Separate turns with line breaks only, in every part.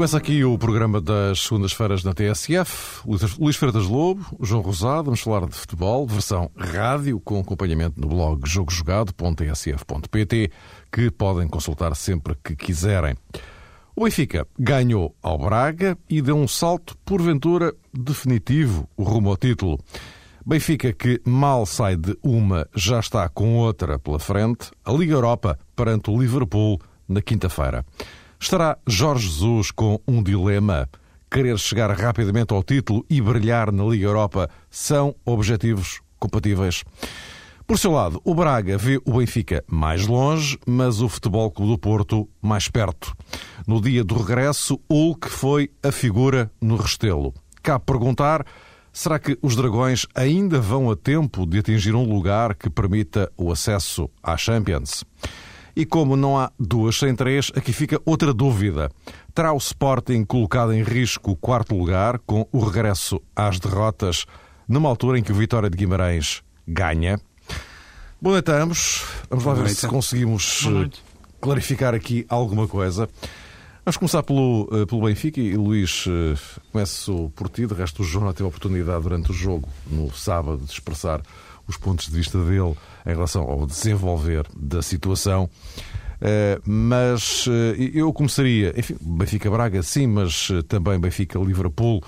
Começa aqui o programa das segundas-feiras na TSF. Luís Freitas Lobo, João Rosado, vamos falar de futebol, versão rádio, com acompanhamento no blog jogojogado.tsf.pt, que podem consultar sempre que quiserem. O Benfica ganhou ao Braga e deu um salto, porventura, definitivo rumo ao título. Benfica, que mal sai de uma, já está com outra pela frente, a Liga Europa perante o Liverpool na quinta-feira. Estará Jorge Jesus com um dilema? Querer chegar rapidamente ao título e brilhar na Liga Europa são objetivos compatíveis? Por seu lado, o Braga vê o Benfica mais longe, mas o Futebol Clube do Porto mais perto. No dia do regresso, Hulk foi a figura no Restelo. Cabe perguntar, será que os Dragões ainda vão a tempo de atingir um lugar que permita o acesso à Champions? E como não há duas sem três, aqui fica outra dúvida. Terá o Sporting colocado em risco o quarto lugar com o regresso às derrotas numa altura em que o Vitória de Guimarães ganha? Boa noite a ambos. Vamos lá ver se conseguimos eh, clarificar aqui alguma coisa. Vamos começar pelo, eh, pelo Benfica e Luís, eh, começo por ti. De resto, o João teve a oportunidade durante o jogo, no sábado, de expressar os pontos de vista dele em relação ao desenvolver da situação. Uh, mas uh, eu começaria, enfim, Benfica-Braga, sim, mas uh, também Benfica-Liverpool.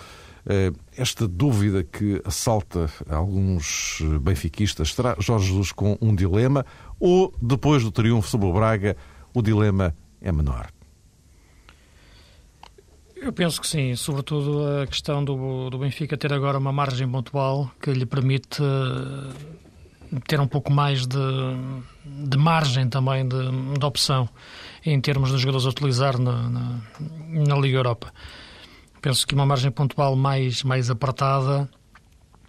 esta dúvida que assalta alguns benfiquistas, estará Jorge Jesus com um dilema ou, depois do triunfo sobre o Braga, o dilema é menor?
Eu penso que sim, sobretudo a questão do, do Benfica ter agora uma margem pontual que lhe permite eh, ter um pouco mais de, de margem também de, de, opção em termos de jogadores a utilizar na, na, na, Liga Europa. Penso que uma margem pontual mais, mais apertada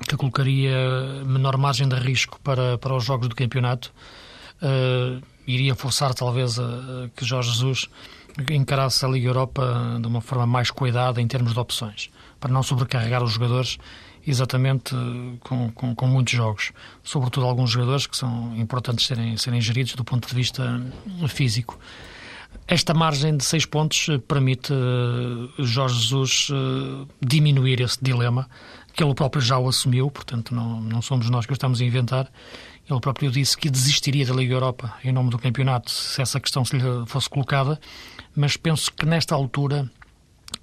que colocaria menor margem de risco para, para os jogos do campeonato uh, iria forçar talvez a, a que Jorge Jesus encarasse a Liga Europa de uma forma mais cuidada em termos de opções, para não sobrecarregar os jogadores exatamente com, com, com, muitos jogos, sobretudo alguns jogadores que são importantes serem, serem geridos do ponto de vista físico. Esta margem de seis pontos permite Jorge Jesus diminuir esse dilema, que ele próprio já o assumiu, portanto não, não somos nós que o estamos a inventar. Ele próprio disse que desistiria da Liga Europa em nome do campeonato se essa questão se lhe fosse colocada mas penso que nesta altura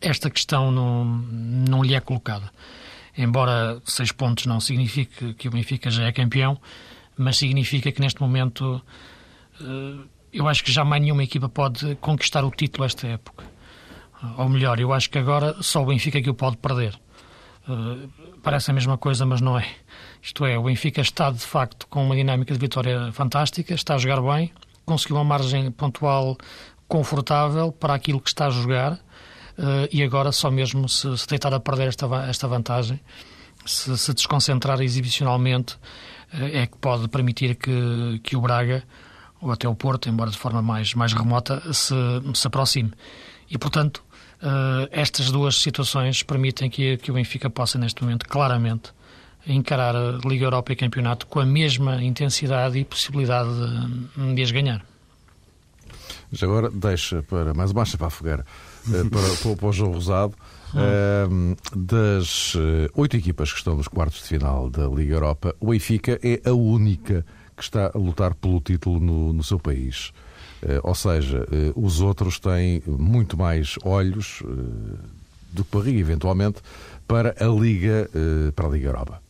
esta questão não, não lhe é colocada. Embora seis pontos não signifique que o Benfica já é campeão, mas significa que neste momento eh, eu acho que jamais nenhuma equipa pode conquistar o título esta época. Ou melhor, eu acho que agora só o Benfica que o pode perder. Eh, parece a mesma coisa, mas não é. Isto é, o Benfica está de facto com uma dinâmica de vitória fantástica, está a jogar bem, conseguiu uma margem pontual confortável para aquilo que está a jogar uh, e agora só mesmo se, se deitar a perder esta, esta vantagem, se, se desconcentrar exibicionalmente, uh, é que pode permitir que, que o Braga, ou até o Porto, embora de forma mais, mais remota, se, se aproxime. E, portanto, uh, estas duas situações permitem que, que o Benfica possa, neste momento, claramente, encarar a Liga Europa e Campeonato com a mesma intensidade e possibilidade de, de as ganhar.
Já agora deixa para mais uma para a fogueira, eh, para, para, o João Rosado. Uh, das eh, oito equipas que estão nos quartos de final da Liga Europa, o Benfica é a única que está a lutar pelo título no, no seu país. Uh, ou seja, os outros têm muito mais olhos do que barriga, eventualmente, para a Liga, para a Liga Europa.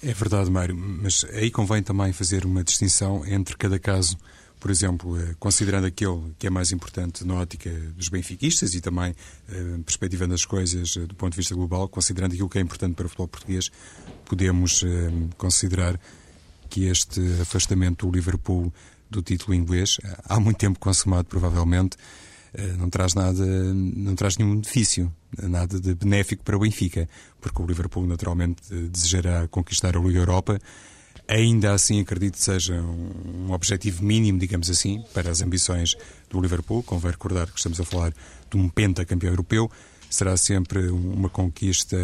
É verdade, Mário, mas aí convém também fazer uma distinção entre cada caso por exemplo, eh, considerando aquele que é mais importante na ótica dos benfiquistas e também eh, perspectivando as coisas eh, do ponto de vista global, considerando aquilo que é importante para o futebol português, podemos considerar que este afastamento do Liverpool do título inglês, há muito tempo consumado provavelmente, não traz nada, não traz nenhum benefício, nada de benéfico para o Benfica, porque o Liverpool naturalmente desejará conquistar a Liga Europa Ainda assim, acredito que seja um objetivo mínimo, digamos assim, para as ambições do Liverpool. Convém recordar que estamos a falar de um pentacampeão europeu. Será sempre uma conquista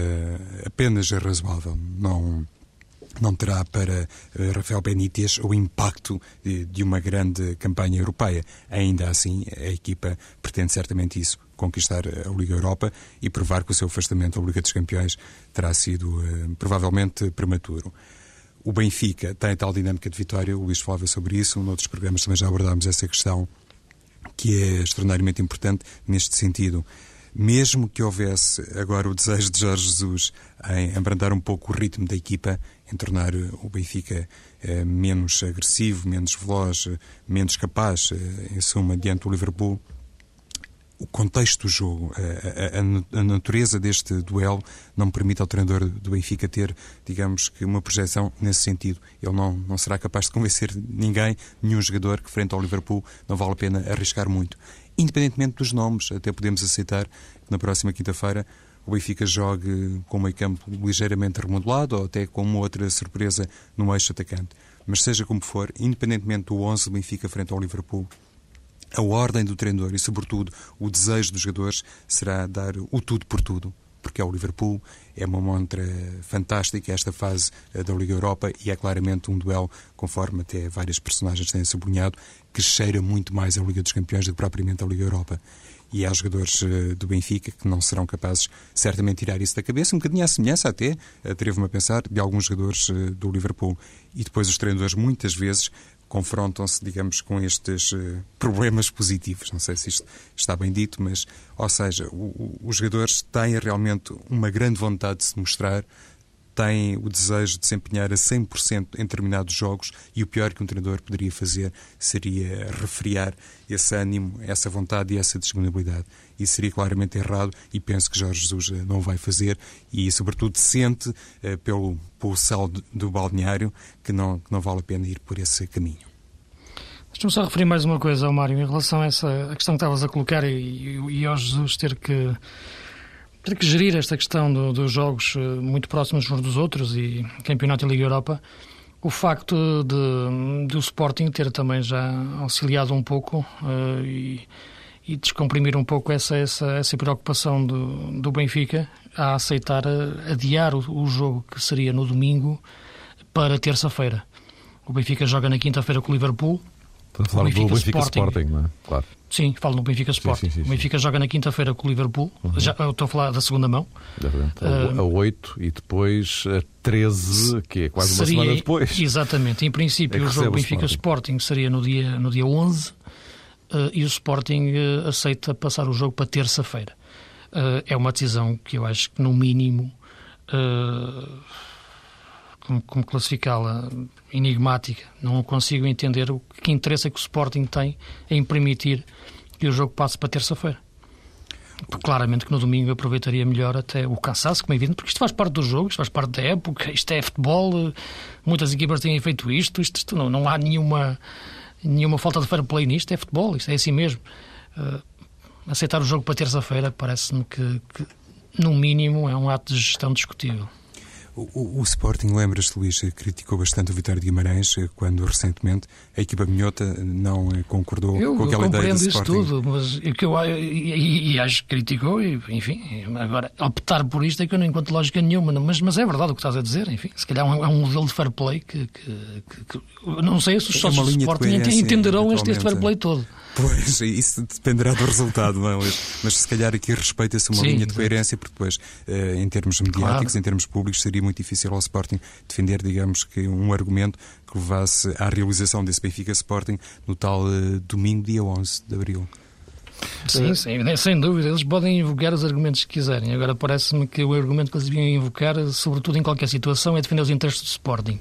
apenas razoável. Não, não terá para eh, Rafael Benítez o impacto de, uma grande campanha europeia. Ainda assim, a equipa pretende certamente isso conquistar a Liga Europa e provar que o seu afastamento da Liga dos Campeões terá sido provavelmente prematuro. O Benfica tem tal dinâmica de vitória, o Luís falava sobre isso, noutros programas também já abordámos essa questão, que é extraordinariamente importante neste sentido. Mesmo que houvesse agora o desejo de Jorge Jesus em abrandar um pouco o ritmo da equipa, em tornar o Benfica eh, menos agressivo, menos veloz, menos capaz, eh, em suma, diante do Liverpool, o contexto do jogo, a, a, a, natureza deste duelo não permite ao treinador do Benfica ter, digamos que, uma projeção nesse sentido. Ele não, não será capaz de convencer ninguém, nenhum jogador que frente ao Liverpool não vale a pena arriscar muito independentemente dos nomes, até podemos aceitar que na próxima quinta-feira o Benfica jogue com o meio campo ligeiramente remodelado ou até com uma outra surpresa no eixo atacante. Mas seja como for, independentemente do 11 do Benfica frente ao Liverpool, a ordem do treinador e, sobretudo, o desejo dos jogadores será dar o tudo por tudo porque é o Liverpool, é uma montra fantástica esta fase eh, da Liga Europa e é claramente um duelo, conforme até várias personagens têm sublinhado, que cheira muito mais a Liga dos Campeões do que propriamente a Liga Europa. E há jogadores eh, do Benfica que não serão capazes, certamente, tirar isso da cabeça, um bocadinho à semelhança até, atrevo-me a pensar, de alguns jogadores eh, do Liverpool. E depois os treinadores, muitas vezes, confrontam-se, digamos, com estes uh, problemas positivos. Não sei se isto está bem dito, mas, ou seja, o, o, os jogadores têm realmente uma grande vontade de se mostrar, têm o desejo de desempenhar a 100% em determinados jogos e o pior que um treinador poderia fazer seria refriar esse ânimo, essa vontade e essa disponibilidade. Isso seria claramente errado e penso que Jorge Jesus eh, não vai fazer e, sobretudo, sente uh, pelo, pelo do balneário que não, que não vale a pena ir por esse caminho.
Deixa-me só referir mais uma coisa Mário em relação a essa a questão que estavas a colocar e, e, e ao Jesus ter que ter que gerir esta questão do, dos jogos eh, muito próximos uns dos outros e Campeonato e Liga Europa, o facto de, de o Sporting ter também já auxiliado um pouco uh, e, e, descomprimir um pouco essa, essa, essa preocupação do, do Benfica a aceitar uh, adiar o, o jogo que seria no domingo para terça-feira. O Benfica joga na quinta-feira com o Liverpool.
Estás a falar do Benfica Sporting, Sporting não é? Claro.
Sim, falo no Benfica Sport. Sim, sim, sim, o Benfica joga na quinta-feira com o Liverpool. Uhum. Já, eu estou a falar da segunda mão.
Uh, a 8 e depois a 13, que é quase seria, uma semana depois.
Exatamente. Em princípio, é o jogo Benfica Sporting. Sporting seria no dia, no dia 11 uh, eh, e o Sporting uh, aceita passar o jogo para terça-feira. é uma decisão que eu acho que, no mínimo, como, como classificá-la enigmática. Não consigo entender o que interesse que o Sporting tem em permitir que o jogo passe para terça-feira. Claramente que no domingo aproveitaria melhor até o cansaço, como é evidente, porque isto faz parte do jogo, isto faz parte da época, isto é futebol, muitas equipas têm feito isto, isto, isto não, não há nenhuma, nenhuma falta de fair play nisto, é futebol, isto é assim mesmo. Uh, aceitar o jogo para terça-feira parece-me que, que, no mínimo, é um ato de gestão discutível.
O, o, Sporting, lembras-te, Luís, criticou bastante o Vitório de Guimarães eh, quando recentemente a equipa minhota não eh, concordou
eu,
com aquela ideia do
Sporting.
Eu
compreendo isso tudo, mas que eu, e, e, acho que criticou, e, enfim, agora optar por isto é que eu não encontro lógica nenhuma, mas, mas é verdade o que estás a dizer, enfim, se calhar é um, é um modelo de fair play que, que, que, que não sei se os é sócios do Sporting entenderão este, este fair play todo.
Pois, isso dependerá do resultado, não é? Mas se calhar aqui respeita-se uma Sim, linha de coerência, porque depois, eh, em termos mediáticos, claro. em termos públicos, seria muito difícil ao Sporting defender, digamos que, um argumento que levasse à realização desse Benfica Sporting no tal uh, domingo, dia 11 de abril.
Sim, sim, sem dúvida. Eles podem invocar os argumentos que quiserem. Agora, parece-me que o argumento que eles deviam invocar, sobretudo em qualquer situação, é defender os interesses do Sporting.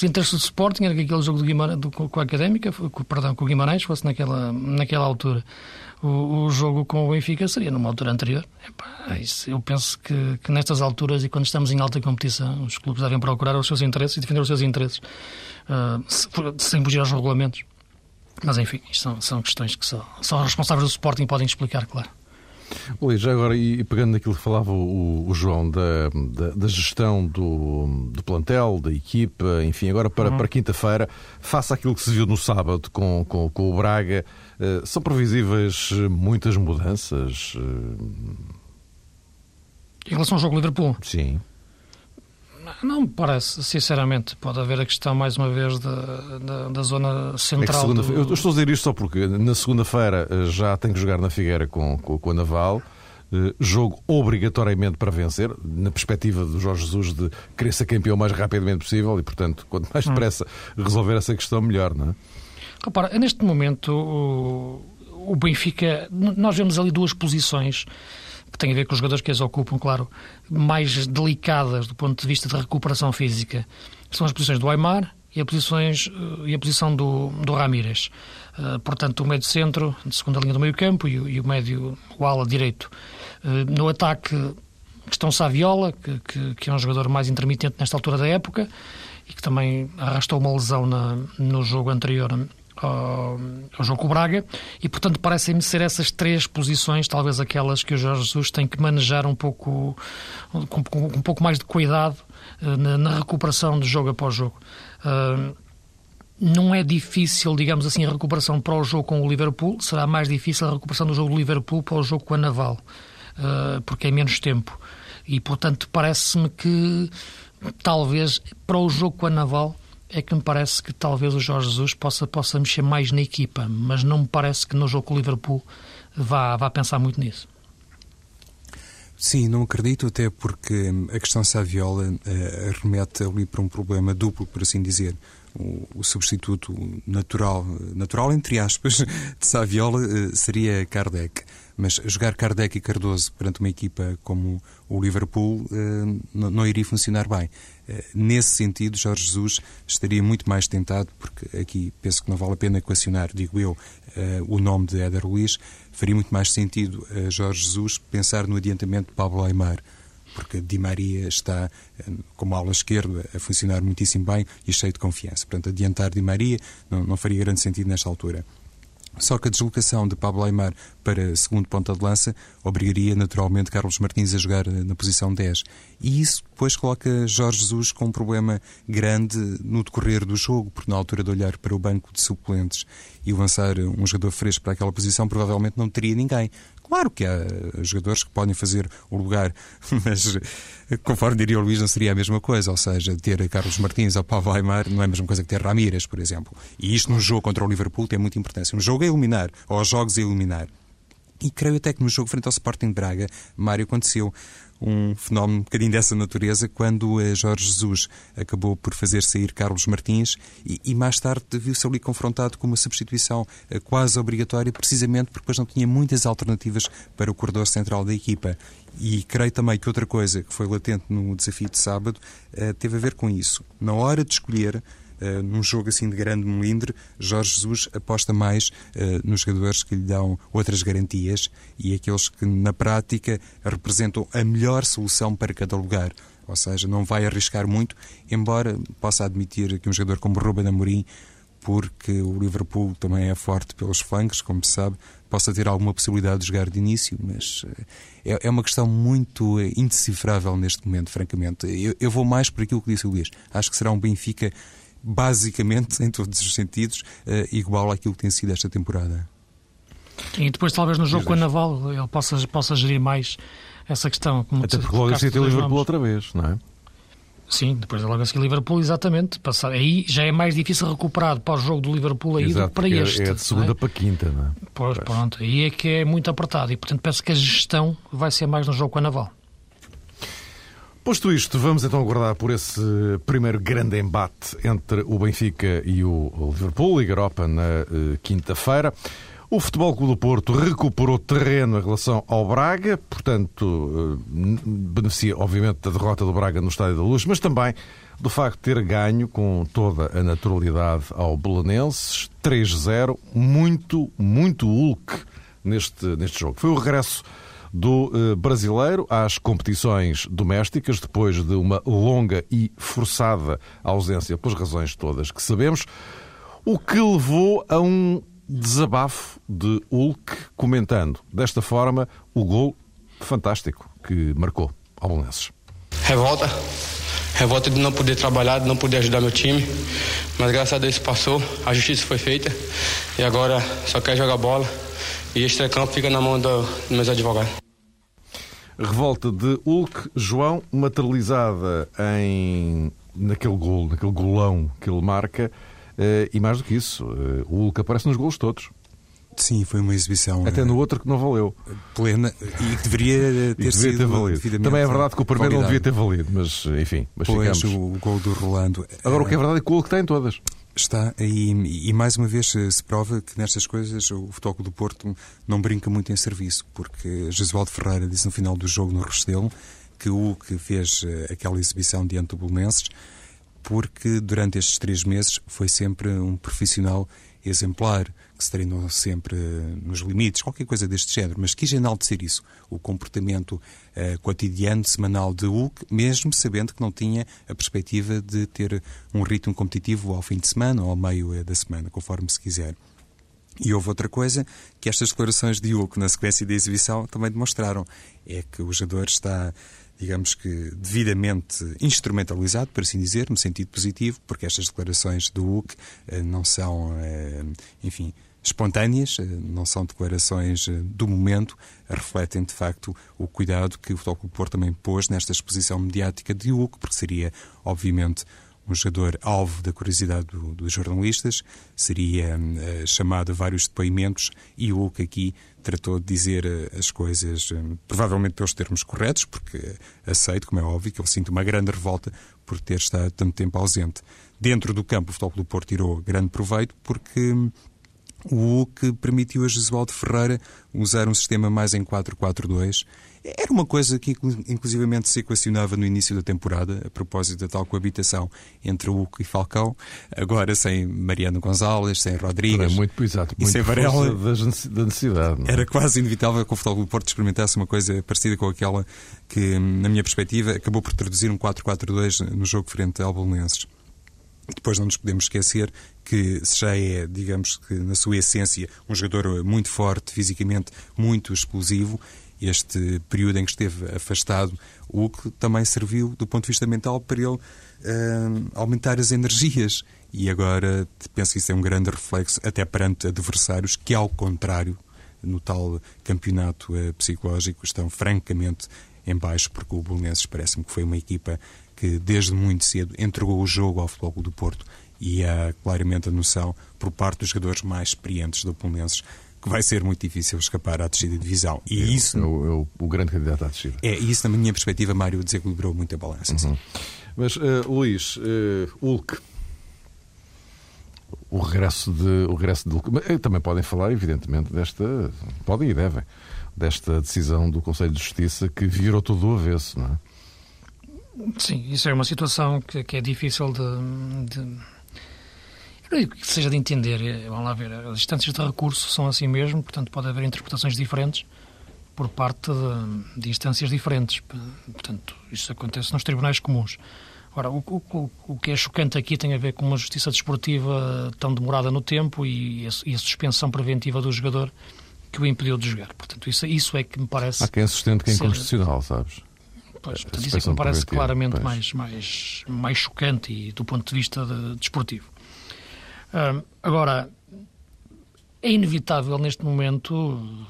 Os interesses do Sporting era que aquele jogo do Guimarães, do, com a Académica, com, perdão, com o Guimarães fosse naquela, naquela altura. O, o, jogo com o Benfica seria numa altura anterior. Epá, isso, eu penso que, que, nestas alturas e quando estamos em alta competição, os clubes devem procurar os seus interesses e defender os seus interesses, uh, sem fugir aos regulamentos. Mas enfim, são, são questões que só, só os responsáveis do Sporting podem explicar, claro.
Luís, já agora, e pegando naquilo que falava o, o João da, da, da, gestão do, do plantel, da equipa, enfim, agora para, uhum. para quinta-feira, faça aquilo que se viu no sábado com, com, com o Braga, uh, são previsíveis muitas mudanças? Uh...
Em relação ao jogo Liverpool?
Sim.
Não me parece, sinceramente. Pode haver a questão, mais uma vez, da, da, da zona central.
É
do...
Eu estou a dizer isto só porque na segunda-feira eh, já tem que jogar na Figueira com, com, com a Naval. Uh, jogo obrigatoriamente para vencer, na perspectiva do Jorge Jesus de querer ser campeão o mais rapidamente possível e, portanto, quanto mais hum. depressa resolver essa questão, melhor, não é?
Repara, neste momento o, o Benfica, nós vemos ali duas posições que têm a ver com os jogadores que as ocupam, claro, mais delicadas do ponto de vista de recuperação física. São as posições do Aymar e, a posições, eh, e a posição do, do Ramírez. Uh, portanto, o médio centro, de segunda linha do meio campo, e, e o médio, o ala direito. Uh, no ataque estão Saviola, que, que, que, é um jogador mais intermitente nesta altura da época, e que também arrastou uma lesão na, no jogo anterior ao, jogo Braga e, portanto, parecem-me ser essas três posições, talvez aquelas que o Jorge Jesus tem que manejar um pouco, com, com um pouco mais de cuidado uh, na, na, recuperação de jogo após jogo. Uh, não é difícil, digamos assim, a recuperação para o jogo com o Liverpool, será mais difícil a recuperação do jogo do Liverpool para o jogo com a Naval, uh, porque é menos tempo. E, portanto, parece-me que talvez para o jogo com a Naval é que me parece que talvez o Jorge Jesus possa, possa mexer mais na equipa, mas não me parece que no jogo com o Liverpool vá, vá pensar muito nisso.
Sim, não acredito, até porque a questão Saviola uh, remete ali para um problema duplo, por assim dizer. O, o, substituto natural, natural entre aspas, de Saviola uh, seria Kardec. Mas jogar Kardec e Cardoso perante uma equipa como o Liverpool uh, não, iria funcionar bem. Uh, nesse sentido, Jorge Jesus estaria muito mais tentado, porque aqui penso que não vale a pena equacionar, digo eu, uh, o nome de Éder Luiz, faria muito mais sentido a Jorge Jesus pensar no adiantamento de Pablo Aymar porque Di Maria está como ala esquerda a funcionar muitíssimo bem e cheio de confiança. Portanto, adiantar Di Maria não, não faria grande sentido nesta altura. Só que a deslocação de Pablo Aymar para segundo ponta de lança obrigaria naturalmente Carlos Martins a jogar eh, na posição 10. E isso depois coloca Jorge Jesus com um problema grande no decorrer do jogo, porque na altura de olhar para o banco de suplentes e lançar um jogador fresco para aquela posição, provavelmente não teria ninguém. Claro que há jogadores que podem fazer o lugar, mas conforme diria o Luís, não seria a mesma coisa. Ou seja, ter Carlos Martins ou Pablo Aymar não é a mesma coisa que ter Ramírez, por exemplo. E isto no jogo contra o Liverpool tem muita importância. Um jogo é iluminar, ou jogos é iluminar. E creio até que no jogo frente ao Sporting Braga, Mário aconteceu um fenómeno um bocadinho dessa natureza quando eh, Jorge Jesus acabou por fazer sair Carlos Martins e, e mais tarde viu-se ali confrontado com uma substituição eh, quase obrigatória, precisamente porque depois não tinha muitas alternativas para o corredor central da equipa. E creio também que outra coisa que foi latente no desafio de sábado uh, teve a ver com isso. Na hora de escolher uh, num jogo assim de grande melindre, Jorge Jesus aposta mais uh, nos jogadores que lhe dão outras garantias e aqueles que, na prática, representam a melhor solução para cada lugar. Ou seja, não vai arriscar muito, embora possa admitir que um jogador como Ruben Amorim porque o Liverpool também é forte pelos flancos, como se sabe, possa ter alguma possibilidade de jogar de início, mas eh, é, é uma questão muito indecifrável neste momento, francamente. Eu, eu, vou mais por aquilo que disse o Luís. Acho que será um Benfica basicamente, em todos os sentidos, uh, igual àquilo que tem sido esta temporada.
E depois, talvez no jogo com a Naval, ele possa, possa gerir mais essa questão.
Até porque logo assim tem o Liverpool outra vez, não é?
Sim, depois logo assim Liverpool, exatamente. Passar. Aí já é mais difícil recuperar para o jogo do Liverpool aí
Exato,
do que para este.
É de segunda é? para quinta, não é?
Pois, pronto. Aí é que é muito apertado e, portanto, penso que a gestão vai ser mais no jogo com a Naval.
Posto isto, vamos então aguardar por esse primeiro grande embate entre o Benfica e o Liverpool, Liga Europa, na uh, quinta-feira. O Futebol Clube do Porto recuperou terreno em relação ao Braga, portanto, uh, beneficia, obviamente, da derrota do Braga no Estádio da Luz, mas também do facto de ter ganho com toda a naturalidade ao Belenenses, 3-0, muito, muito Hulk neste, neste jogo. Foi o regresso do eh, brasileiro às competições domésticas, depois de uma longa e forçada ausência, pelas razões todas que sabemos, o que levou a um desabafo de Hulk, comentando desta forma o gol fantástico que marcou ao Belenenses.
Revolta, revolta de não poder trabalhar, de não poder ajudar meu time, mas graças a Deus passou, a justiça foi feita e agora só quer jogar bola e este campo fica na mão do, dos meus advogados.
Revolta de Hulk, João, materializada em naquele gol, naquele golão que ele marca, eh, e mais do que isso, eh, o Hulk aparece nos golos todos.
Sim, foi uma exibição.
Até no outro que não valeu.
Plena e que deveria ter sido
ter valido. Também é verdade que o primeiro não devia ter valido, mas enfim, mas
pois,
ficamos.
o gol do Rolando.
Agora o que é verdade é que o Hulk está em todas.
Está, e, e, mais uma vez se prova que nestas coisas o Futebol do Porto não brinca muito em serviço, porque Jesualdo Ferreira disse no final do jogo no Restelo que o que fez eh, aquela exibição diante do Bolonenses, porque durante estes três meses foi sempre um profissional exemplar, que se treinou sempre eh, nos limites, qualquer coisa deste género, mas quis enaltecer isso, o comportamento uh, cotidiano, semanal de Hulk, mesmo sabendo que não tinha a perspectiva de ter um ritmo competitivo ao fim de semana ou ao meio uh, da semana, conforme se quiser. E houve outra coisa que estas declarações de Hulk na sequência da exibição também demonstraram, é que o jogador está digamos que devidamente instrumentalizado, por assim dizer, no sentido positivo, porque estas declarações do Hulk eh, não são, eh, enfim, espontâneas, eh, não são declarações do momento, refletem de facto o cuidado que o Futebol Porto também pôs nesta exposição mediática de Hulk, porque seria, obviamente, um jogador alvo da curiosidade do, dos jornalistas, seria uh, chamado a vários depoimentos e o Hulk aqui tratou de dizer uh, as coisas, provavelmente pelos termos corretos, porque aceito, como é óbvio, que ele sinto uma grande revolta por ter estado tanto tempo ausente. Dentro do campo, o Futebol do Porto tirou grande proveito, porque um, o que permitiu a Jesualdo Ferreira usar um sistema mais em 4-4-2 era uma coisa que, inclusivamente, se equacionava no início da temporada, a propósito da tal coabitação entre o Uco e Falcão, agora sem Mariano Gonzalez, sem Rodrigues.
É muito, exato,
e sem Varela.
Da necessidade.
É? Era quase inevitável que o Futebol do Porto experimentasse uma coisa parecida com aquela que, na minha perspectiva, acabou por traduzir um 4-4-2 no jogo frente ao Bolonenses. Depois não nos podemos esquecer que já é, digamos que na sua essência, um jogador muito forte, fisicamente muito explosivo este período em que esteve afastado, o que também serviu, do ponto de vista mental, para ele uh, aumentar as energias. E agora penso que isso é um grande reflexo, até perante adversários que, ao contrário, no tal campeonato uh, psicológico, estão francamente em baixo, porque o Bolonenses parece-me que foi uma equipa que, desde muito cedo, entregou o jogo ao Futebol do Porto e há claramente a noção, por parte dos jogadores mais experientes do Bolonenses, que vai ser muito difícil escapar à descida de divisão. E
é,
isso.
O, é o, o, grande candidato à descida.
É, isso, na minha perspectiva, Mário, desequilibrou muito a balança. Uhum.
Mas, uh, Luís, uh, Hulk. O regresso de, o regresso de Hulk. Eh, também podem falar, evidentemente, desta. Podem e devem. Desta decisão do Conselho de Justiça que virou tudo do avesso, não é?
Sim, isso é uma situação que, que é difícil de, de que seja de entender, eh, vamos lá ver, as instâncias de recurso são assim mesmo, portanto pode haver interpretações diferentes por parte de, de instâncias diferentes. Portanto, isso acontece nos tribunais comuns. Ora, o, o, o, que é chocante aqui tem a ver com uma justiça desportiva tão demorada no tempo e a, e a suspensão preventiva do jogador que o impediu de jogar. Portanto, isso, isso é que me parece.
Há quem sustente que é inconstitucional, sabes?
Pois, portanto, isso é que me parece claramente mais, mais, mais chocante e do ponto de vista de, desportivo agora, é inevitável neste momento,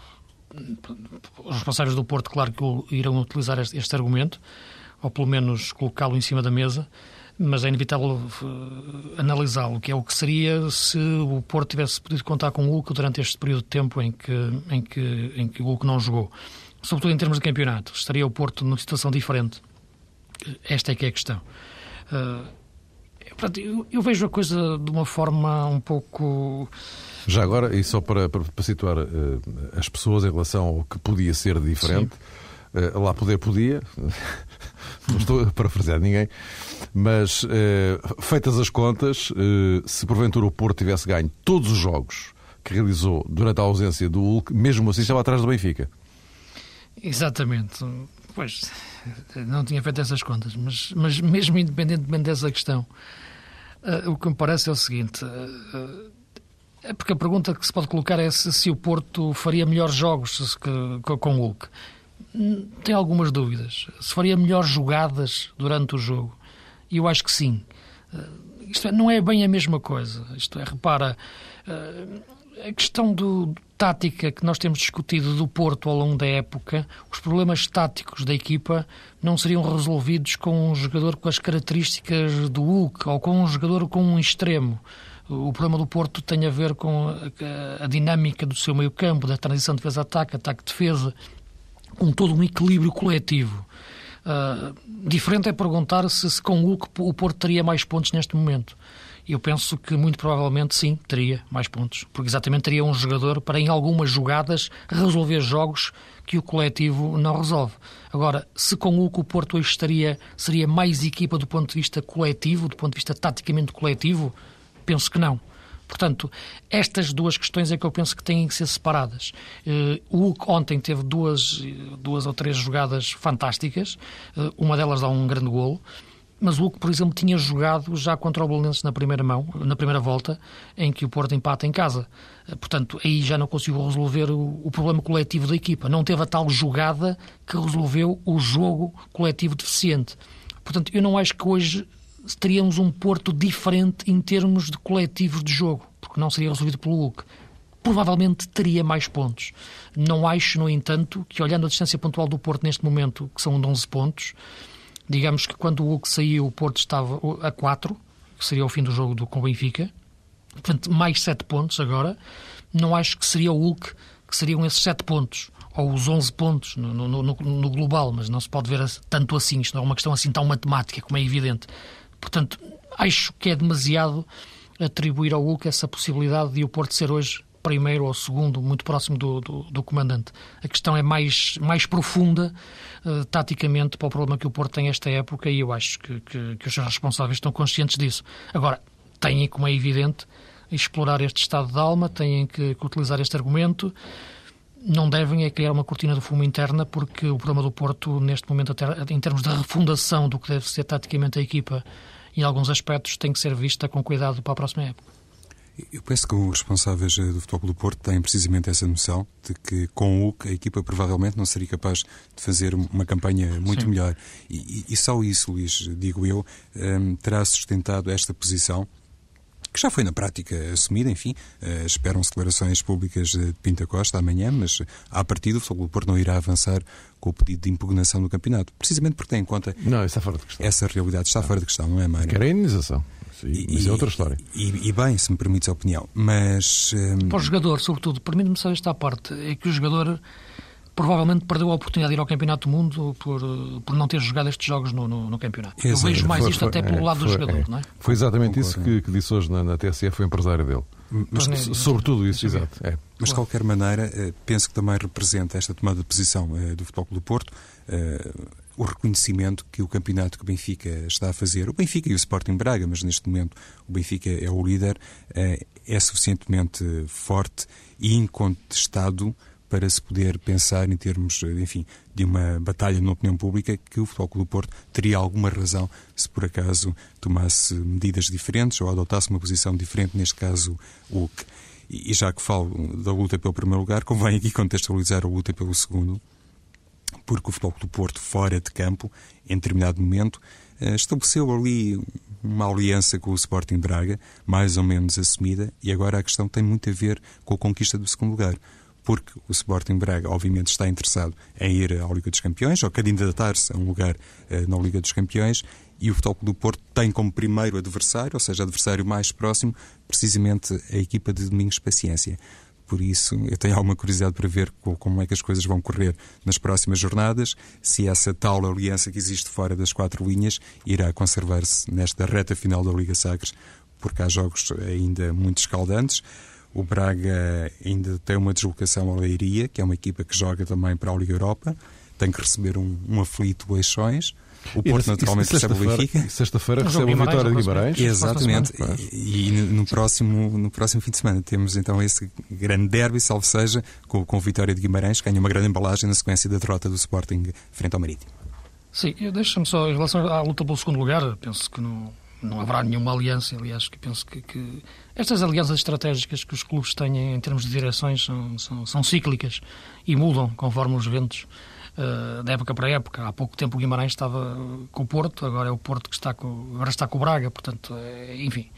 os responsáveis do Porto, claro que irão utilizar este, este argumento, ou pelo menos colocá-lo em cima da mesa, mas é inevitável uh, analisá-lo, que é o que seria se o Porto tivesse podido contar com o Hulk durante este período de tempo em que, em que, em que o Hulk não jogou. Sobretudo em termos de campeonato. Estaria o Porto numa situação diferente. Esta é que é a questão. Uh, eu, eu, vejo a coisa de uma forma um pouco.
Já agora, e só para, para, para situar uh, as pessoas em relação ao que podia ser diferente, uh, lá poder podia, não estou a parafrasear ninguém, mas feitas as contas, se porventura o Porto tivesse ganho todos os jogos que realizou durante a ausência do Hulk, mesmo assim estava atrás do Benfica.
É Pois, não tinha feito essas contas, mas, mas mesmo independentemente dessa questão, uh, o que me parece é o seguinte. Uh, é porque a pergunta que se pode colocar é se, se o Porto faria melhores jogos que, com o Hulk. Hum, tem algumas dúvidas. Se faria melhores jogadas durante o jogo. E eu acho que sim. Uh, isto é, não é bem a mesma coisa. Isto é, repara, a questão do tática que nós temos discutido do Porto ao longo da época, os problemas táticos da equipa não seriam resolvidos com um jogador com as características do Hulk ou com um jogador com um extremo. O problema do Porto tem a ver com a, a dinâmica do seu meio-campo, da transição de defesa-ataque, ataque-defesa, com todo um equilíbrio coletivo. Uh, diferente é perguntar se, se com o Hulk o Porto teria mais pontos neste momento. Eu penso que muito provavelmente sim, teria mais pontos, porque exatamente teria um jogador para em algumas jogadas resolver jogos que o coletivo não resolve. Agora, se com o que o Porto hoje estaria, seria mais equipa do ponto de vista coletivo, do ponto de vista taticamente coletivo, penso que não. Portanto, estas duas questões é que eu penso que têm que ser separadas. Uh, o Hulk ontem teve duas, duas ou três jogadas fantásticas, uh, uma delas dá um grande golo, mas o Hulk, por exemplo, tinha jogado já contra o Bolonenses na primeira mão, na primeira volta, em que o Porto empata em casa. Eh, portanto, aí já não conseguiu resolver o, o, problema coletivo da equipa. Não teve a tal jogada que resolveu o jogo coletivo deficiente. Portanto, eu não acho que hoje teríamos um Porto diferente em termos de coletivos de jogo, porque não seria resolvido pelo Hulk. Provavelmente teria mais pontos. Não acho, no entanto, que olhando a distância pontual do Porto neste momento, que são 11 pontos, Digamos que quando o Hulk saiu, o Porto estava a 4, que seria o fim do jogo do, com o Benfica. Portanto, mais 7 pontos agora. Não acho que seria o Hulk que seriam esses 7 pontos ou os 11 pontos no, no, no, no, global, mas não se pode ver tanto assim. Isto não é uma questão assim tão matemática, como é evidente. Portanto, acho que é demasiado atribuir ao Hulk essa possibilidade de o Porto ser hoje primeiro ou segundo, muito próximo do, do, do comandante. A questão é mais, mais profunda, uh, taticamente, para o problema que o Porto tem esta época, e eu acho que, que, que os responsáveis estão conscientes disso. Agora, têm, como é evidente, explorar este estado de alma, têm que, que utilizar este argumento não devem é criar uma cortina de fumo interna, porque o problema do Porto, neste momento, até em termos de refundação do que deve ser taticamente a equipa, em alguns aspectos, tem que ser vista com cuidado para a próxima época.
Eu penso que os responsáveis eh, do Futebol do Porto têm precisamente essa noção de que com o Hulk a equipa provavelmente não seria capaz de fazer uma campanha muito Sim. melhor. E, e, só isso, Luís, digo eu, ehm, terá sustentado esta posição que já foi na prática assumida, enfim, uh, esperam-se declarações públicas de Pinta Costa amanhã, mas à partida o Futebol do Porto não irá avançar com o pedido de impugnação do campeonato, precisamente porque tem em conta...
Não, está fora de questão.
Essa realidade está fora de questão, não é, Mário?
Quer a indenização. Sim, mas é outra história.
E, e, bem, se me permites a opinião. Mas.
Hum... Para o jogador, sobretudo, permite-me só esta parte: é que o jogador provavelmente perdeu a oportunidade de ir ao Campeonato do Mundo por, por não ter jogado estes jogos no, no, no campeonato. Eu vejo mais foi, isto foi, até pelo é, lado do jogador,
é.
não é?
Foi exatamente Concordo, isso que, que, disse hoje na, na TSF o empresário dele. Mas, mas sobretudo isso, exato. É.
Mas de qualquer maneira, eh, penso que também representa esta tomada de posição eh, do Futebol do Porto eh, o reconhecimento que o campeonato que o Benfica está a fazer, o Benfica e o Sporting Braga, mas neste momento o Benfica é o líder, é, é suficientemente forte e incontestado para se poder pensar em termos, enfim, de uma batalha na opinião pública que o Futebol Clube do Porto teria alguma razão se por acaso tomasse medidas diferentes ou adotasse uma posição diferente, neste caso o Hulk. E já que falo da luta pelo primeiro lugar, convém aqui contextualizar a luta pelo segundo, porque o Futebol do Porto, fora de campo, em determinado momento, eh, estabeleceu ali uma aliança com o Sporting Braga, mais ou menos assumida, e agora a questão tem muito a ver com a conquista do segundo lugar. Porque o Sporting Braga, obviamente, está interessado em ir à Liga dos Campeões, ou candidatar-se a um lugar uh, na Liga dos Campeões, e o Futebol do Porto tem como primeiro adversário, ou seja, adversário mais próximo, precisamente a equipa de Domingos Paciência. Por isso, eu tenho alguma curiosidade para ver como é que as coisas vão correr nas próximas jornadas, se essa tal aliança que existe fora das quatro linhas irá conservar-se nesta reta final da Liga Sagres, porque há jogos ainda muito escaldantes. O Braga ainda tem uma deslocação à Leiria, que é uma equipa que joga também para a Liga Europa, tem que receber um, um aflito Eixões o Porto, e, naturalmente, recebe o Benfica.
Sexta-feira recebe a vitória de Guimarães.
Exatamente. E, e, no, próximo, no próximo fim de semana temos então esse grande derby, salvo seja, com, com a vitória de Guimarães, que ganha uma grande embalagem na sequência da derrota do Sporting frente ao Marítimo.
Sim, deixa-me só, em relação à luta pelo segundo lugar, penso que não, não haverá nenhuma aliança, aliás, que penso que, que, estas alianças estratégicas que os clubes têm em termos de direções são, são, são cíclicas e mudam conforme os ventos. Uh, da época para época. Há pouco tempo o Guimarães estava com o Porto, agora é o Porto que está com, agora está com o Braga, portanto, é, enfim,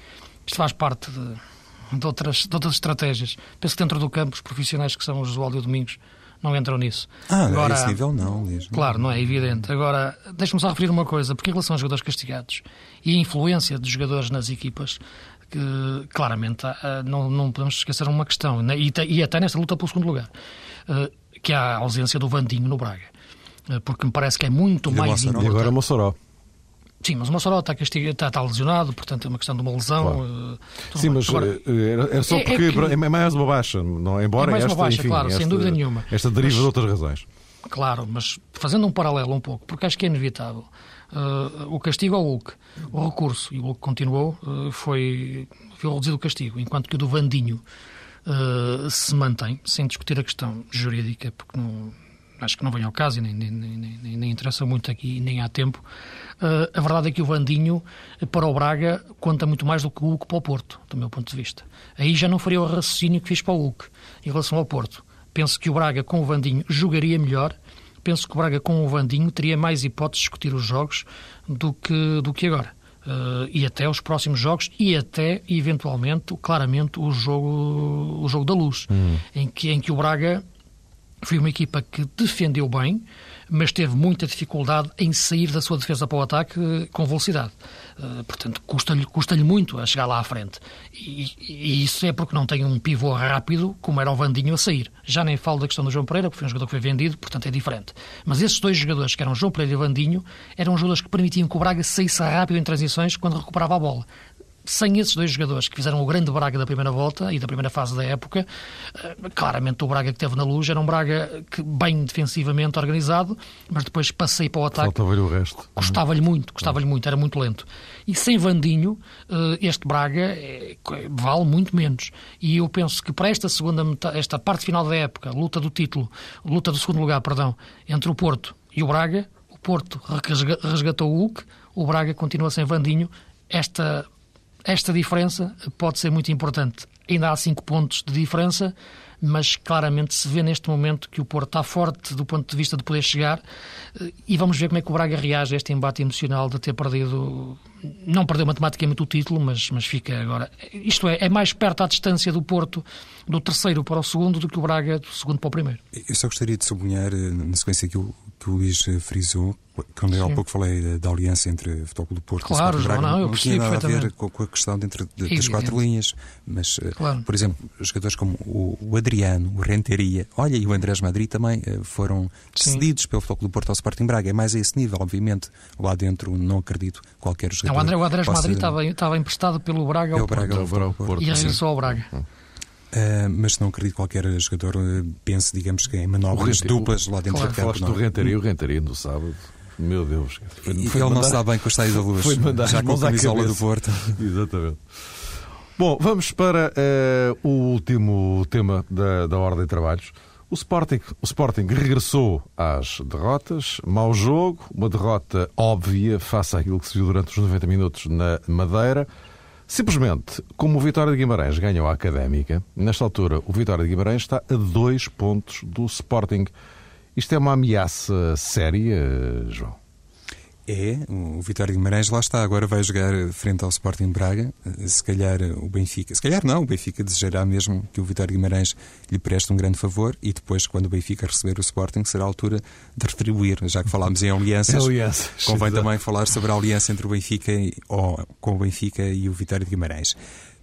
isto faz parte de, de outras, de outras estratégias. Penso que dentro do campo, os profissionais que são os Josualdo e Domingos não entram nisso.
Ah, Agora, a esse nível não, Luís.
Claro, não é evidente. Agora, deixe-me só referir uma coisa, porque em relação aos jogadores castigados e a influência dos jogadores nas equipas, que claramente ah, não, não podemos esquecer uma questão, né, e, e até nesta luta pelo segundo lugar, ah, que é a ausência do Vandinho no Braga. Ah, porque me parece que é muito
e
mais
importante. E agora Mossoró.
Sim, mas o Mossoró está, está, está, lesionado, portanto é uma questão de uma lesão. Claro.
Uh, Sim, mas Agora, é, é, só porque é, é, que... é, mais uma baixa, não, embora é mais esta, uma baixa, enfim,
claro,
esta,
sem dúvida nenhuma.
Esta deriva mas, de outras razões.
Claro, mas fazendo um paralelo um pouco, porque acho que é inevitável. Uh, o castigo ao Hulk, o recurso, e o Hulk continuou, uh, foi, foi reduzido o castigo, enquanto que o do Vandinho uh, se mantém, sem discutir a questão jurídica, porque não, acho que não vem ao caso e nem, nem, nem, nem interessa muito aqui, nem há tempo. Uh, a verdade é que o Vandinho, para o Braga, conta muito mais do que o Hulk para o Porto, do meu ponto de vista. Aí já não faria o raciocínio que fiz para o Hulk, em relação ao Porto. Penso que o Braga, com o Vandinho, jogaria melhor. Penso que o Braga, com o Vandinho, teria mais hipóteses de discutir os jogos do que, do que agora. Uh, e até os próximos jogos e até, eventualmente, claramente, o jogo, o jogo da luz, hum. em, que, em que o Braga foi uma equipa que defendeu bem, mas teve muita dificuldade em sair da sua defesa para o ataque eh, com velocidade. Uh, portanto, custa-lhe custa muito a chegar lá à frente. E, e, isso é porque não tem um pivô rápido, como era o Vandinho a sair. Já nem falo da questão do João Pereira, porque foi um jogador que foi vendido, portanto é diferente. Mas esses dois jogadores, que eram João Pereira e Vandinho, eram jogadores que permitiam que o Braga saísse rápido em transições quando recuperava a bola sem esses dois jogadores que fizeram o grande Braga da primeira volta e da primeira fase da época, eh, claramente o Braga que teve na luz era um Braga que, bem defensivamente organizado, mas depois passei para o ataque.
Faltava-lhe o resto.
Custava-lhe muito, custava-lhe muito, era muito lento. E sem Vandinho, eh, este Braga eh, vale muito menos. E eu penso que para esta segunda esta parte final da época, luta do título, luta do segundo lugar, perdão, entre o Porto e o Braga, o Porto resgatou o Hulk, o Braga continua sem Vandinho. Esta esta diferença pode ser muito importante. Ainda há cinco pontos de diferença, mas claramente se vê neste momento que o Porto está forte do ponto de vista de poder chegar eh, e vamos ver como é que o Braga reage a este embate emocional de ter perdido, não perdeu matematicamente o título, mas, mas fica agora. Isto é, é mais perto à distância do Porto do terceiro para o segundo do que o Braga do segundo para o primeiro.
Eu só gostaria de sublinhar, eh, na sequência que o, que o Luís frisou, quando eu há pouco falei da aliança entre o Futebol do Porto
claro,
e o
Braga,
não,
não, não tinha nada a ver
com, a questão dentro de, das quatro linhas, mas, claro. por exemplo, jogadores como o, o Adriano, o Renteria, olha, e o Andrés Madrid também eh, foram Sim. cedidos pelo Futebol do Porto ao Sporting Braga. É mais a esse nível, obviamente. Lá dentro não acredito qualquer jogador.
Não, o, André, o Andrés possa... Madrid estava, estava emprestado pelo Braga ao
Braga,
Porto.
Ao Porto.
E regressou ao Braga.
Uh, mas não acredito que qualquer jogador pense, digamos que em manobras duplas lá dentro claro. do campo.
Falaste do Renteria, o Renteria no sábado. Meu Deus.
Foi, foi ele mandar, não está bem com a estádio da luz. Foi mandar já com a camisola do Porto.
Exatamente. Bom, vamos para uh, o último tema da, da Ordem de Trabalhos. O Sporting, o Sporting regressou às derrotas, mau jogo, uma derrota óbvia face àquilo que se viu durante os 90 minutos na Madeira. Simplesmente, como o Vitória de Guimarães ganhou a Académica, nesta altura o Vitória de Guimarães está a dois pontos do Sporting. Isto é uma ameaça séria, João?
É, o Vitória Guimarães lá está, agora vai jogar frente ao Sporting Braga, se calhar o Benfica, se calhar não, o Benfica desejará mesmo que o Vitória Guimarães lhe preste um grande favor e depois, quando o Benfica receber o Sporting, será a altura de retribuir, já que falámos em alianças,
alianças
convém também falar sobre a aliança entre o Benfica, e, ou, com o Benfica e o Vitória de Guimarães.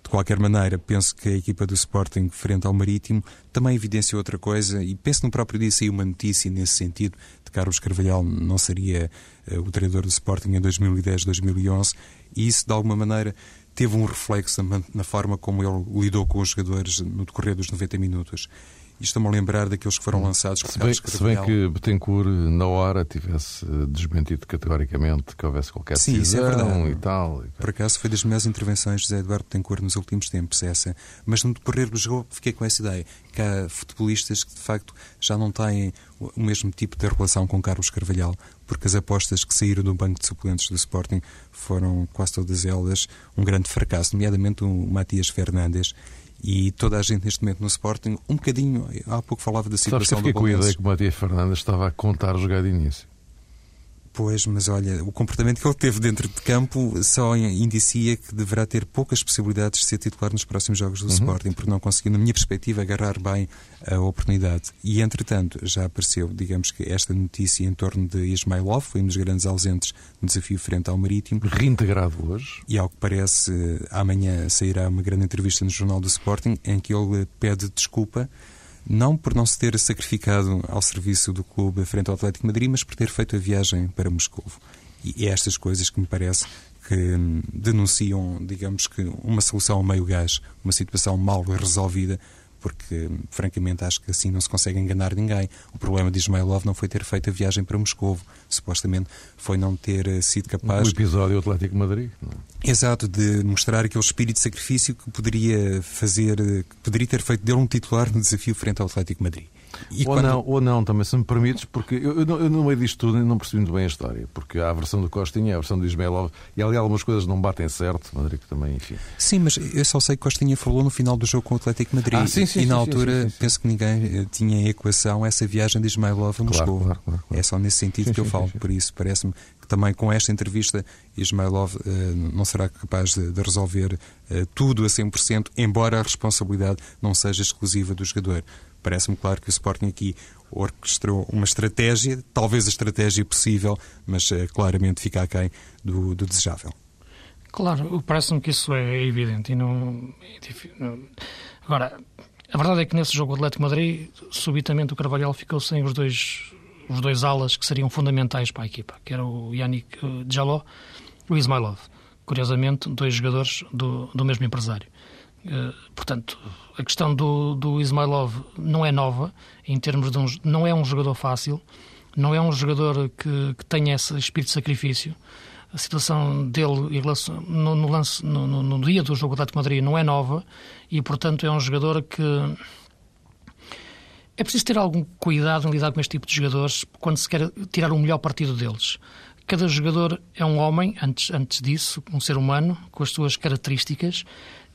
De qualquer maneira, penso que a equipa do Sporting frente ao Marítimo também evidenciou outra coisa e penso no próprio dia saiu uma notícia nesse sentido de Carlos Carvalhal não seria uh, o treinador do Sporting em 2010, 2011 e isso de alguma maneira teve um reflexo na, na forma como ele lidou com os jogadores no decorrer dos 90 minutos. Estou-me a lembrar daqueles que foram lançados
por se bem, se bem que Betancourt, na hora, tivesse desmentido categoricamente que houvesse qualquer Sim, decisão isso é verdade. e tal.
Por acaso foi das melhores intervenções de José Eduardo Betancourt nos últimos tempos, essa. Mas no decorrer do jogo fiquei com essa ideia, que há futebolistas que de facto já não têm o mesmo tipo de relação com Carlos Carvalhal, porque as apostas que saíram do banco de suplentes do Sporting foram quase todas elas um grande fracasso, nomeadamente o Matias Fernandes, e toda a gente neste momento no Sporting, um bocadinho, há pouco falava da situação
Sabes que eu
do
com a ideia que o Matias Fernandes estava a contar o jogar de início.
Pois, mas olha, o comportamento que ele teve dentro de campo só indicia que deverá ter poucas possibilidades de ser titular nos próximos jogos do uhum. Sporting, porque não conseguiu, na minha perspectiva, agarrar bem a oportunidade. E, entretanto, já apareceu, digamos que esta notícia em torno de Ismailov, foi um dos grandes ausentes no desafio frente ao Marítimo.
Reintegrado hoje.
E, ao que parece, amanhã sairá uma grande entrevista no Jornal do Sporting em que ele pede desculpa não por não se ter sacrificado ao serviço do clube frente ao Atlético Madrid, mas por ter feito a viagem para Moscou. E é estas coisas que me parece que hum, denunciam, digamos que, uma solução ao meio gás, uma situação mal resolvida porque francamente acho que assim não se consegue enganar ninguém. O problema de Ismailov não foi ter feito a viagem para Moscou, supostamente foi não ter eh, sido capaz.
O episódio Atlético Madrid. Não?
É? Exato, de mostrar aquele espírito de sacrifício que poderia fazer, eh, que poderia ter feito dele um titular no desafio frente ao Atlético Madrid.
E ou, quando... não, ou não, também, se me permites, porque eu, eu, eu no meio disto tudo não percebi muito bem a história, porque há a versão do Costinha, a versão do Ismailov, e ali algumas coisas não batem certo, Madrid também, enfim.
Sim, mas eu só sei que Costinha falou no final do jogo com o Atlético Madrid,
ah, sim, sim,
e na
sim,
altura penso que ninguém eh, tinha em equação essa viagem de Ismailov a Moscou.
Claro, claro, claro,
é só nesse sentido que eu falo, por isso parece-me que também com esta entrevista Ismailov uh, não será capaz de, de resolver uh, tudo a 100%, embora a responsabilidade não seja exclusiva do jogador. Parece-me claro que o Sporting aqui orquestrou uma estratégia, talvez a estratégia possível, mas uh, claramente fica aquém do, do desejável.
Claro, parece-me que isso é evidente e não, é Agora, a verdade é que nesse jogo do Atlético Madrid, subitamente o Carvalhal ficou sem os dois, os dois alas que seriam fundamentais para a equipa, que era o Yannick eh, Jaló e o Ismailov. Curiosamente, dois jogadores do, do mesmo empresário. Uh, portanto, a questão do, do Ismailov não é nova, em termos de um, não é um jogador fácil, não é um jogador que, que tenha esse espírito de sacrifício. A situação dele no, no, lance, no, no, dia do jogo do Atlético Madrid não é nova e, portanto, é um jogador que é preciso ter algum cuidado em lidar com este tipo de jogadores quando se quer tirar o melhor partido deles. Cada jogador é um homem, antes, antes disso, um ser humano, com as suas características,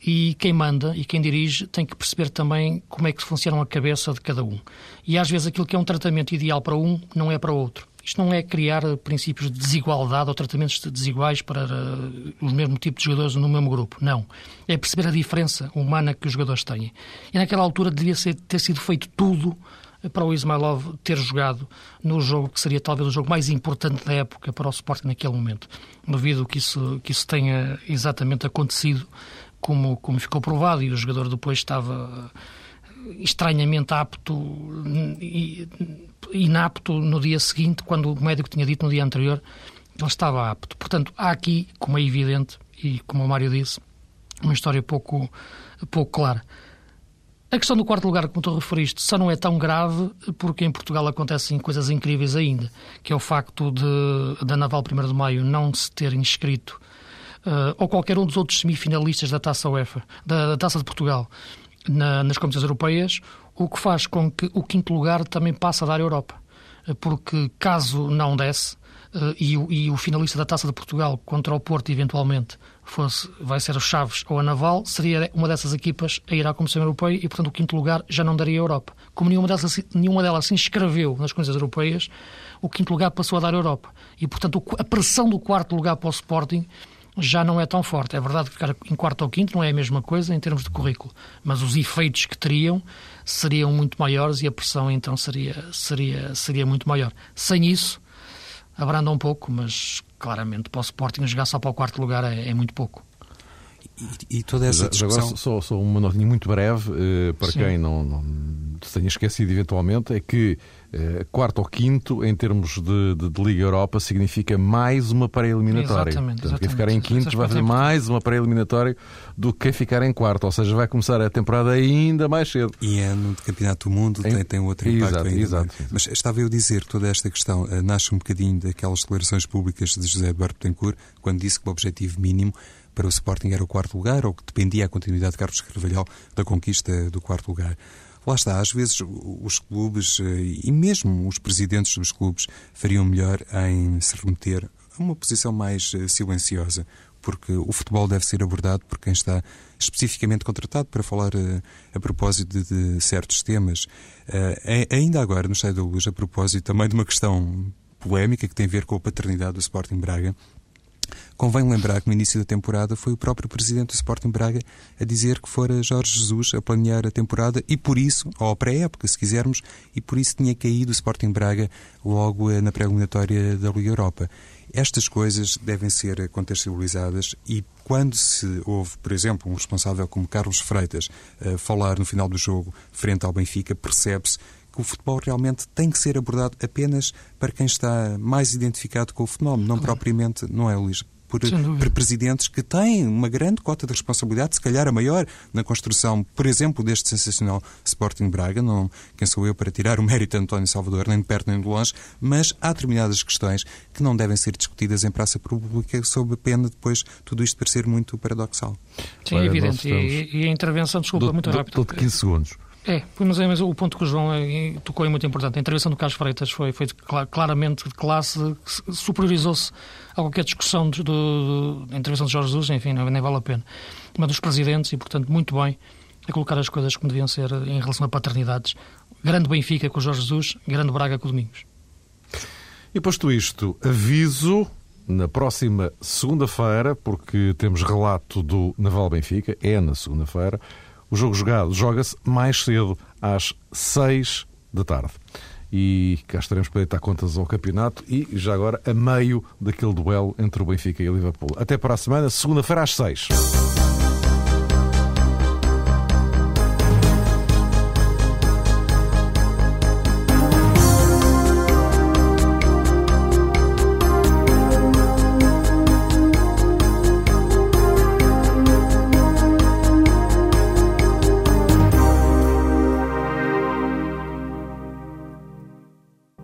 e quem manda e quem dirige tem que perceber também como é que funciona a cabeça de cada um. E às vezes aquilo que é um tratamento ideal para um não é para outro. Isto não é criar princípios de desigualdade ou tratamentos desiguais para uh, o mesmo tipo de jogadores no mesmo grupo. Não. É perceber a diferença humana que os jogadores têm. E naquela altura devia ser, ter sido feito tudo para o Ismailov ter jogado no jogo que seria talvez o jogo mais importante da época para o Sporting naquele momento. Duvido que isso, que isso tenha exatamente acontecido como, como ficou provado e o jogador depois estava estranhamente apto e inapto no dia seguinte, quando o médico tinha dito no dia anterior ele estava apto. Portanto, há aqui, como é evidente, e como o Mário disse, uma história pouco, pouco clara. A questão do quarto lugar, como tu referiste, só não é tão grave porque em Portugal acontecem coisas incríveis ainda, que é o facto de da Naval 1 de Maio não se ter inscrito uh, ou qualquer um dos outros semifinalistas da Taça UEFA, da, da Taça de Portugal, na, nas competições europeias, o que faz com que o quinto lugar também passe a dar Europa. Uh, porque caso não desse, uh, e, o, e o finalista da Taça de Portugal contra o Porto, eventualmente, fosse, vai ser o Chaves ou a Naval, seria uma dessas equipas a ir à Comissão Europeia e, portanto, o quinto lugar já não daria a Europa. Como nenhuma delas, nenhuma delas se inscreveu nas coisas europeias, o quinto lugar passou a dar a Europa. E, portanto, a pressão do quarto lugar para o Sporting já não é tão forte. É verdade que ficar em quarto ou quinto não é a mesma coisa em termos de currículo, mas os efeitos que teriam seriam muito maiores e a pressão então seria, seria, seria muito maior. Sem isso, abranda um pouco, mas claramente para o Sporting jogar só para o quarto lugar é, é muito pouco.
E, e, toda essa discussão...
Agora, só, só uma notinha muito breve, uh, para Sim. quem não, não se tenha esquecido eventualmente, é que quarto ou quinto, em termos de, de, de, Liga Europa, significa mais uma pré-eliminatória.
Exatamente,
Portanto, quem ficar em quinto vai fazer mais uma pré-eliminatória do que quem ficar em quarto, ou seja, vai começar a temporada ainda mais cedo.
E ano é de Campeonato do Mundo tem, tem outro impacto
exato,
ainda.
Exato,
Mas estava eu a dizer, toda esta questão uh, nasce um bocadinho daquelas declarações públicas de José Eduardo Betancourt, quando disse que o objetivo mínimo para o Sporting era o quarto lugar, ou que dependia a continuidade de Carlos Carvalhal da conquista do quarto lugar. Lá está, às vezes os clubes eh, e mesmo os presidentes dos clubes fariam melhor em se remeter a uma posição mais eh, silenciosa, porque o futebol deve ser abordado por quem está especificamente contratado para falar a, eh, a propósito de, de, certos temas. Uh, ainda agora, no Estádio da Luz, a propósito também de uma questão polémica que tem a ver com a paternidade do Sporting Braga. Convém lembrar que no início da temporada foi o próprio presidente do Sporting Braga a dizer que fora Jorge Jesus a planear a temporada e por isso, ou pré-época, se quisermos, e por isso tinha caído o Sporting Braga logo eh, na pré-eliminatória da Liga Europa. Estas coisas devem ser contextualizadas e quando se ouve, por exemplo, um responsável como Carlos Freitas uh, falar no final do jogo frente ao Benfica, percebe-se que o futebol realmente tem que ser abordado apenas para quem está mais identificado com o fenómeno, não claro. propriamente, não é, Luís? Por, por, presidentes que têm uma grande cota de responsabilidade, se calhar a maior, na construção, por exemplo, deste sensacional Sporting Braga. Não, quem sou eu para tirar o mérito de António Salvador, nem de perto nem de longe, mas há determinadas questões que não devem ser discutidas em praça pública sob a pena depois tudo isto parecer muito paradoxal.
Sim, é evidente. E, e, a intervenção, desculpa, do, muito rápido.
Todo 15 segundos.
É, mas, é, mas o ponto que o João eh, tocou é muito importante. A intervenção do Carlos Freitas foi, foi claramente de classe, superiorizou-se a qualquer discussão da intervenção de Jorge Jesus, enfim, nem vale a pena. Mas dos presidentes, e portanto, muito bem a colocar as coisas como deviam ser em relação a paternidades. Grande Benfica com o Jorge Jesus, grande Braga com o Domingos.
E posto isto, aviso na próxima segunda-feira, porque temos relato do Naval Benfica, é na segunda-feira, o jogo jogado joga-se mais cedo, às 6 da tarde. E cá estaremos para deitar contas ao campeonato e já agora a meio daquele duelo entre o Benfica e o Liverpool. Até para a semana, segunda-feira às 6.